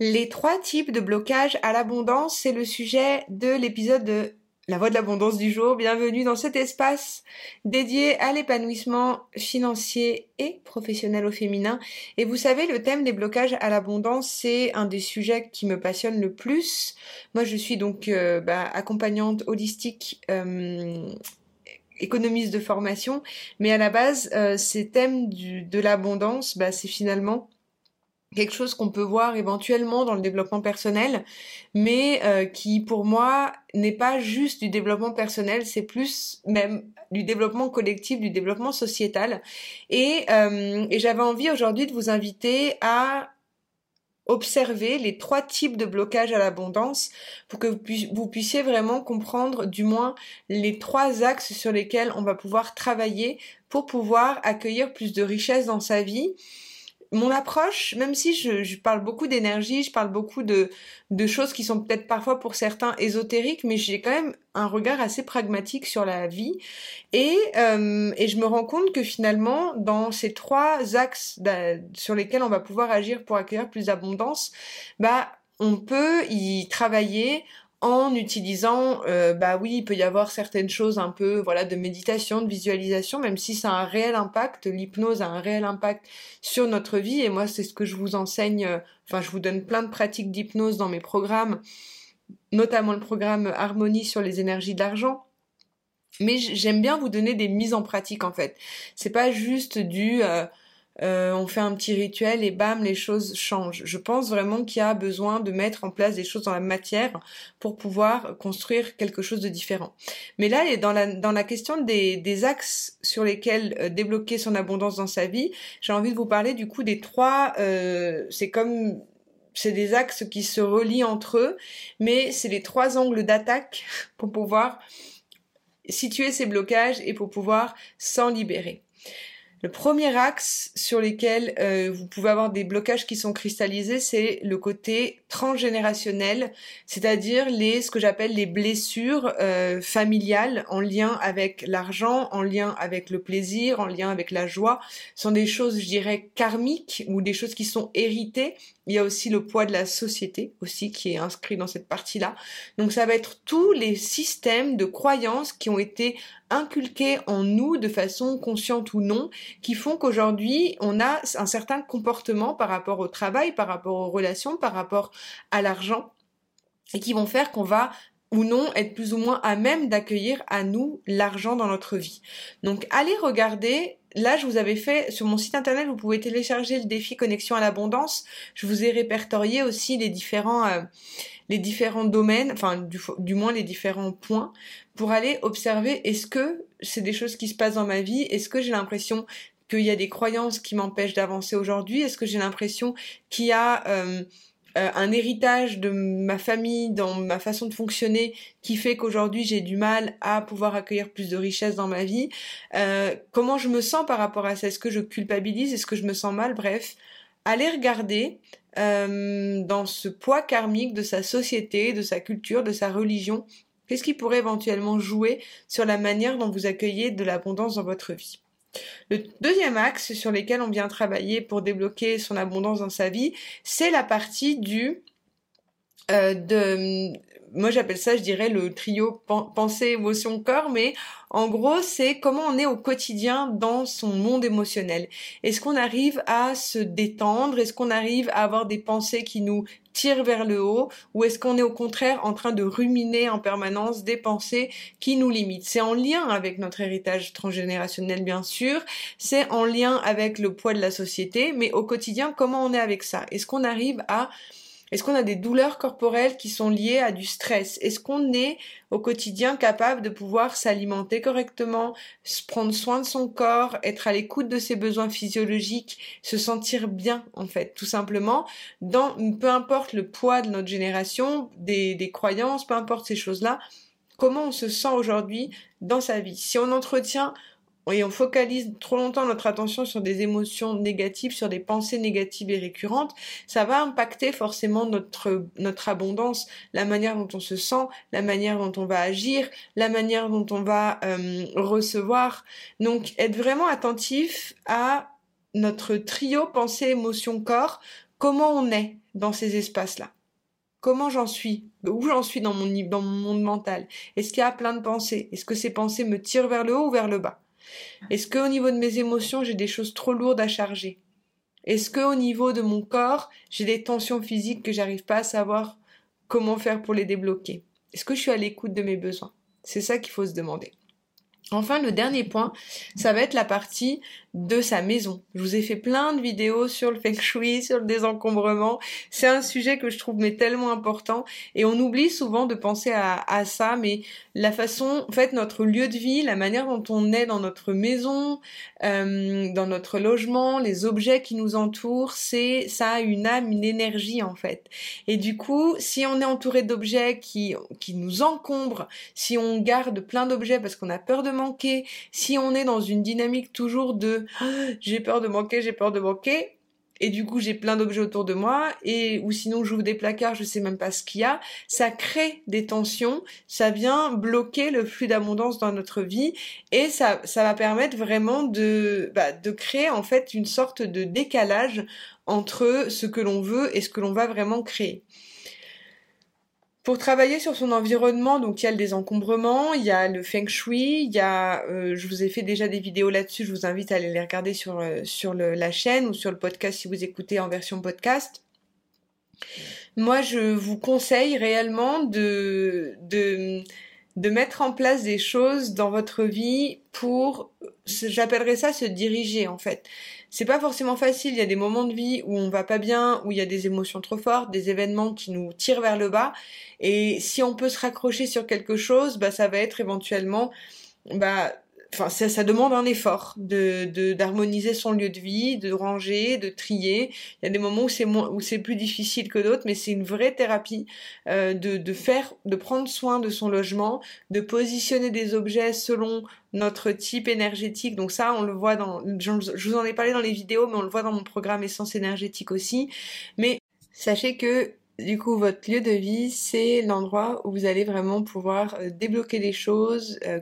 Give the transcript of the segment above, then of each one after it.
Les trois types de blocage à l'abondance, c'est le sujet de l'épisode de La Voix de l'abondance du jour. Bienvenue dans cet espace dédié à l'épanouissement financier et professionnel au féminin. Et vous savez, le thème des blocages à l'abondance, c'est un des sujets qui me passionne le plus. Moi, je suis donc euh, bah, accompagnante holistique. Euh, économiste de formation, mais à la base, euh, ces thèmes de l'abondance, bah, c'est finalement quelque chose qu'on peut voir éventuellement dans le développement personnel, mais euh, qui pour moi n'est pas juste du développement personnel, c'est plus même du développement collectif, du développement sociétal. Et, euh, j'avais envie aujourd'hui de vous inviter à observer les trois types de blocage à l'abondance pour que vous puissiez vraiment comprendre du moins les trois axes sur lesquels on va pouvoir travailler pour pouvoir accueillir plus de richesse dans sa vie mon approche, même si je, parle beaucoup d'énergie, je parle beaucoup de, choses qui sont peut-être parfois pour certains ésotériques, mais j'ai quand même un regard assez pragmatique sur la vie. Et, euh, je me rends compte que finalement, dans ces trois axes sur lesquels on va pouvoir agir pour accueillir plus d'abondance, bah, on peut y travailler en utilisant, euh, bah oui, il peut y avoir certaines choses un peu, voilà, de méditation, de visualisation, même si ça a un réel impact, l'hypnose a un réel impact sur notre vie, et moi c'est ce que je vous enseigne, euh, enfin je vous donne plein de pratiques d'hypnose dans mes programmes, notamment le programme Harmonie sur les énergies de l'argent. Mais j'aime bien vous donner des mises en pratique en fait. C'est pas juste du euh, euh, on fait un petit rituel et bam, les choses changent. Je pense vraiment qu'il y a besoin de mettre en place des choses dans la matière pour pouvoir construire quelque chose de différent. Mais là, dans la, dans la question des, axes sur lesquels euh, débloquer son abondance dans sa vie, j'ai envie de vous parler du coup des trois, euh, c'est comme c'est des axes qui se relient entre eux, mais c'est les trois angles d'attaque pour pouvoir situer ces blocages et pour pouvoir s'en libérer. Le premier axe sur lequel euh, vous pouvez avoir des blocages qui sont cristallisés, c'est le côté transgénérationnel, c'est-à-dire les ce que j'appelle les blessures euh, familiales en lien avec l'argent, en lien avec le plaisir, en lien avec la joie, ce sont des choses, je dirais, karmiques ou des choses qui sont héritées il y a aussi le poids de la société aussi qui est inscrit dans cette partie-là. Donc ça va être tous les systèmes de croyances qui ont été inculqués en nous de façon consciente ou non, qui font qu'aujourd'hui on a un certain comportement par rapport au travail, par rapport aux relations, par rapport à l'argent, et qui vont faire qu'on va ou non être plus ou moins à même d'accueillir à nous l'argent dans notre vie. Donc allez regarder Là, je vous avais fait sur mon site internet, vous pouvez télécharger le défi connexion à l'abondance. Je vous ai répertorié aussi les différents euh, les différents domaines, enfin du, moins les différents points pour aller observer est-ce que c'est des choses qui se passent dans ma vie, est-ce que j'ai l'impression qu'il y a des croyances qui m'empêchent d'avancer aujourd'hui, est-ce que j'ai l'impression qu'il y a euh, euh, un héritage de ma famille, dans ma façon de fonctionner, qui fait qu'aujourd'hui j'ai du mal à pouvoir accueillir plus de richesse dans ma vie. Euh, comment je me sens par rapport à ça? Est-ce que je culpabilise? Est-ce que je me sens mal? Bref, allez regarder euh, dans ce poids karmique de sa société, de sa culture, de sa religion. Qu'est-ce qui pourrait éventuellement jouer sur la manière dont vous accueillez de l'abondance dans votre vie? Le deuxième axe sur lequel on vient travailler pour débloquer son abondance dans sa vie, c'est la partie du euh, de moi j'appelle ça je dirais le trio pensée émotion corps mais en gros c'est comment on est au quotidien dans son monde émotionnel. Est-ce qu'on arrive à se détendre? Est-ce qu'on arrive à avoir des pensées qui nous tire vers le haut? Ou est-ce qu'on est au contraire en train de ruminer en permanence des pensées qui nous limitent? C'est en lien avec notre héritage transgénérationnel bien sûr, c'est en lien avec le poids de la société, mais au quotidien comment on est avec ça? Est-ce qu'on arrive à est-ce qu'on a des douleurs corporelles qui sont liées à du stress? Est-ce qu'on est au quotidien capable de pouvoir s'alimenter correctement, prendre soin de son corps, être à l'écoute de ses besoins physiologiques, se sentir bien en fait, tout simplement, dans peu importe le poids de notre génération, des, des croyances, peu importe ces choses-là, comment on se sent aujourd'hui dans sa vie? Si on entretient et on focalise trop longtemps notre attention sur des émotions négatives, sur des pensées négatives et récurrentes, ça va impacter forcément notre, notre abondance, la manière dont on se sent, la manière dont on va agir, la manière dont on va euh, recevoir. Donc être vraiment attentif à notre trio pensée, émotion, corps comment on est dans ces espaces-là. Comment j'en suis Où j'en suis dans mon, dans mon monde mental Est-ce qu'il y a plein de pensées? Est-ce que ces pensées me tirent vers le haut ou vers le bas? Est-ce qu'au niveau de mes émotions, j'ai des choses trop lourdes à charger? Est-ce qu'au niveau de mon corps, j'ai des tensions physiques que j'arrive pas à savoir comment faire pour les débloquer? Est-ce que je suis à l'écoute de mes besoins? C'est ça qu'il faut se demander. Enfin, le dernier point, ça va être la partie de sa maison. Je vous ai fait plein de vidéos sur le feng shui, sur le désencombrement. C'est un sujet que je trouve mais tellement important et on oublie souvent de penser à, à, ça, mais la façon, en fait, notre lieu de vie, la manière dont on est dans notre maison, euh, dans notre logement, les objets qui nous entourent, c'est ça a une âme, une énergie en fait. Et du coup, si on est entouré d'objets qui qui nous encombrent, si on garde plein d'objets parce qu'on a peur de manquer, si on est dans une dynamique toujours de j'ai peur de manquer, j'ai peur de manquer, et du coup j'ai plein d'objets autour de moi. Et ou sinon j'ouvre des placards je sais même pas ce qu'il y a. Ça crée des tensions. Ça vient bloquer le flux d'abondance dans notre vie. Et ça ça va permettre vraiment de bah, de créer en fait une sorte de décalage entre ce que l'on veut et ce que l'on va vraiment créer pour travailler sur son environnement, donc il y a le désencombrement, il y a le feng shui, il y a, euh, je vous ai fait déjà des vidéos là-dessus, je vous invite à aller les regarder sur, euh, sur la chaîne ou sur le podcast si vous écoutez en version podcast. Moi, je vous conseille réellement de, de, de mettre en place des choses dans votre vie pour, j'appellerais ça se diriger en fait c'est pas forcément facile. Il y a des moments de vie où on va pas bien, où il y a des émotions trop fortes, des événements qui nous tirent vers le bas. Et si on peut se raccrocher sur quelque chose, bah ça va être éventuellement bah enfin ça, ça, demande un effort de d'harmoniser son lieu de vie, de ranger, de trier. Il y a des moments où c'est moins où c'est plus difficile que d'autres, mais c'est une vraie thérapie euh, de de faire de prendre soin de son logement, de positionner des objets selon notre type énergétique. Donc ça, on le voit dans je vous en ai parlé dans les vidéos, mais on le voit dans mon programme essence énergétique aussi. Mais sachez que du coup, votre lieu de vie, c'est l'endroit où vous allez vraiment pouvoir euh, débloquer les choses, euh,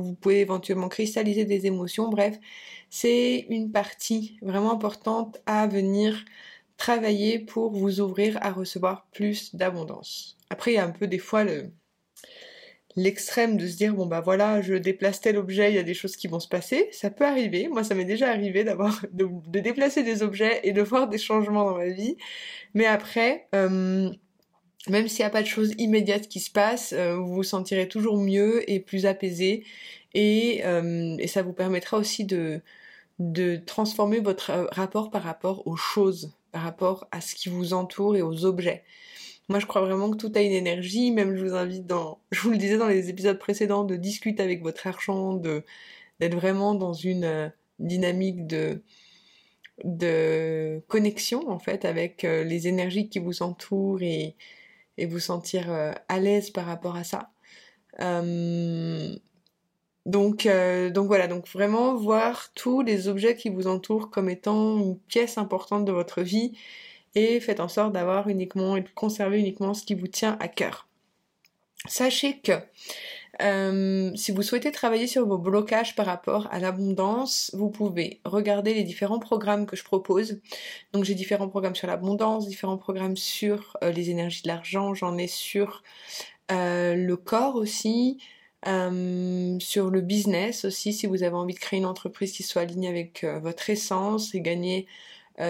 vous pouvez éventuellement cristalliser des émotions, bref, c'est une partie vraiment importante à venir travailler pour vous ouvrir à recevoir plus d'abondance. Après, il y a un peu des fois le l'extrême de se dire bon bah voilà je déplace tel objet il y a des choses qui vont se passer. Ça peut arriver. Moi ça m'est déjà arrivé d'avoir de, déplacer des objets et de voir des changements dans ma vie. Mais après euh, même s'il n'y a pas de choses immédiates qui se passent, euh, vous vous sentirez toujours mieux et plus apaisé et, euh, et ça vous permettra aussi de, de transformer votre euh, rapport par rapport aux choses, par rapport à ce qui vous entoure et aux objets. Moi, je crois vraiment que tout a une énergie. Même, je vous invite dans, je vous le disais dans les épisodes précédents, de discuter avec votre argent, de d'être vraiment dans une dynamique de de connexion en fait avec les énergies qui vous entourent et et vous sentir euh, à l'aise par rapport à ça. Euh, donc, euh, donc voilà, donc vraiment voir tous les objets qui vous entourent comme étant une pièce importante de votre vie et faites en sorte d'avoir uniquement et de conserver uniquement ce qui vous tient à cœur. Sachez que euh, si vous souhaitez travailler sur vos blocages par rapport à l'abondance, vous pouvez regarder les différents programmes que je propose. Donc j'ai différents programmes sur l'abondance, différents programmes sur euh, les énergies de l'argent, j'en ai sur euh, le corps aussi, sur le business aussi, si vous avez envie de créer une entreprise qui soit alignée avec votre essence et gagner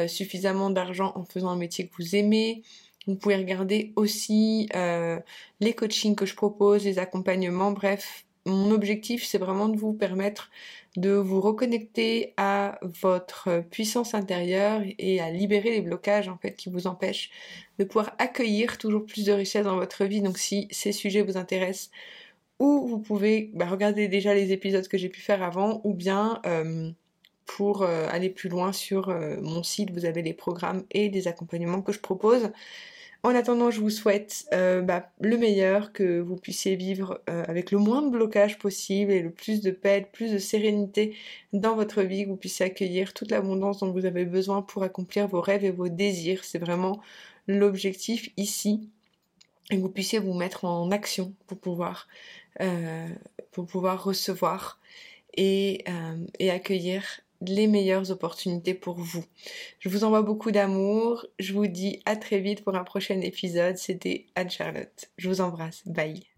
suffisamment d'argent en faisant un métier que vous aimez. Vous pouvez regarder aussi euh, les coachings que je propose, les accompagnements, bref. Mon objectif, c'est vraiment de vous permettre de vous reconnecter à votre puissance intérieure et à libérer les blocages en fait qui vous empêchent de pouvoir accueillir toujours plus de richesse dans votre vie. Donc si ces sujets vous intéressent, ou vous pouvez bah, regarder déjà les épisodes que j'ai pu faire avant, ou bien euh, pour euh, aller plus loin sur mon site, vous avez les programmes et les accompagnements que je propose. En attendant, je vous souhaite euh, bah, le meilleur, que vous puissiez vivre euh, avec le moins de blocage possible et le plus de paix, le plus de sérénité dans votre vie, que vous puissiez accueillir toute l'abondance dont vous avez besoin pour accomplir vos rêves et vos désirs. C'est vraiment l'objectif ici. Et que vous puissiez vous mettre en action pour pouvoir, euh, recevoir et accueillir les meilleures opportunités pour vous. Je vous envoie beaucoup d'amour. Je vous dis à très vite pour un prochain épisode. C'était Anne-Charlotte. Je vous embrasse. Bye.